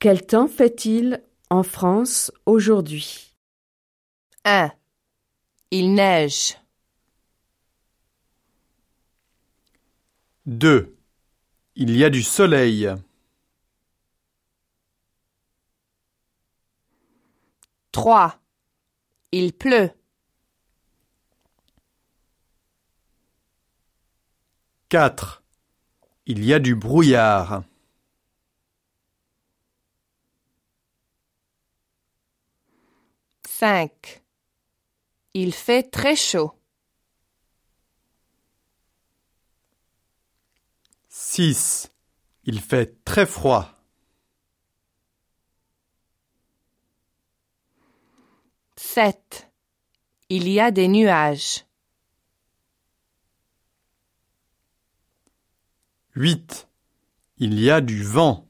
Quel temps fait-il en France aujourd'hui? 1. Il neige. 2. Il y a du soleil. 3. Il pleut. 4. Il y a du brouillard. 5. Il fait très chaud. 6. Il fait très froid. 7. Il y a des nuages. 8. Il y a du vent.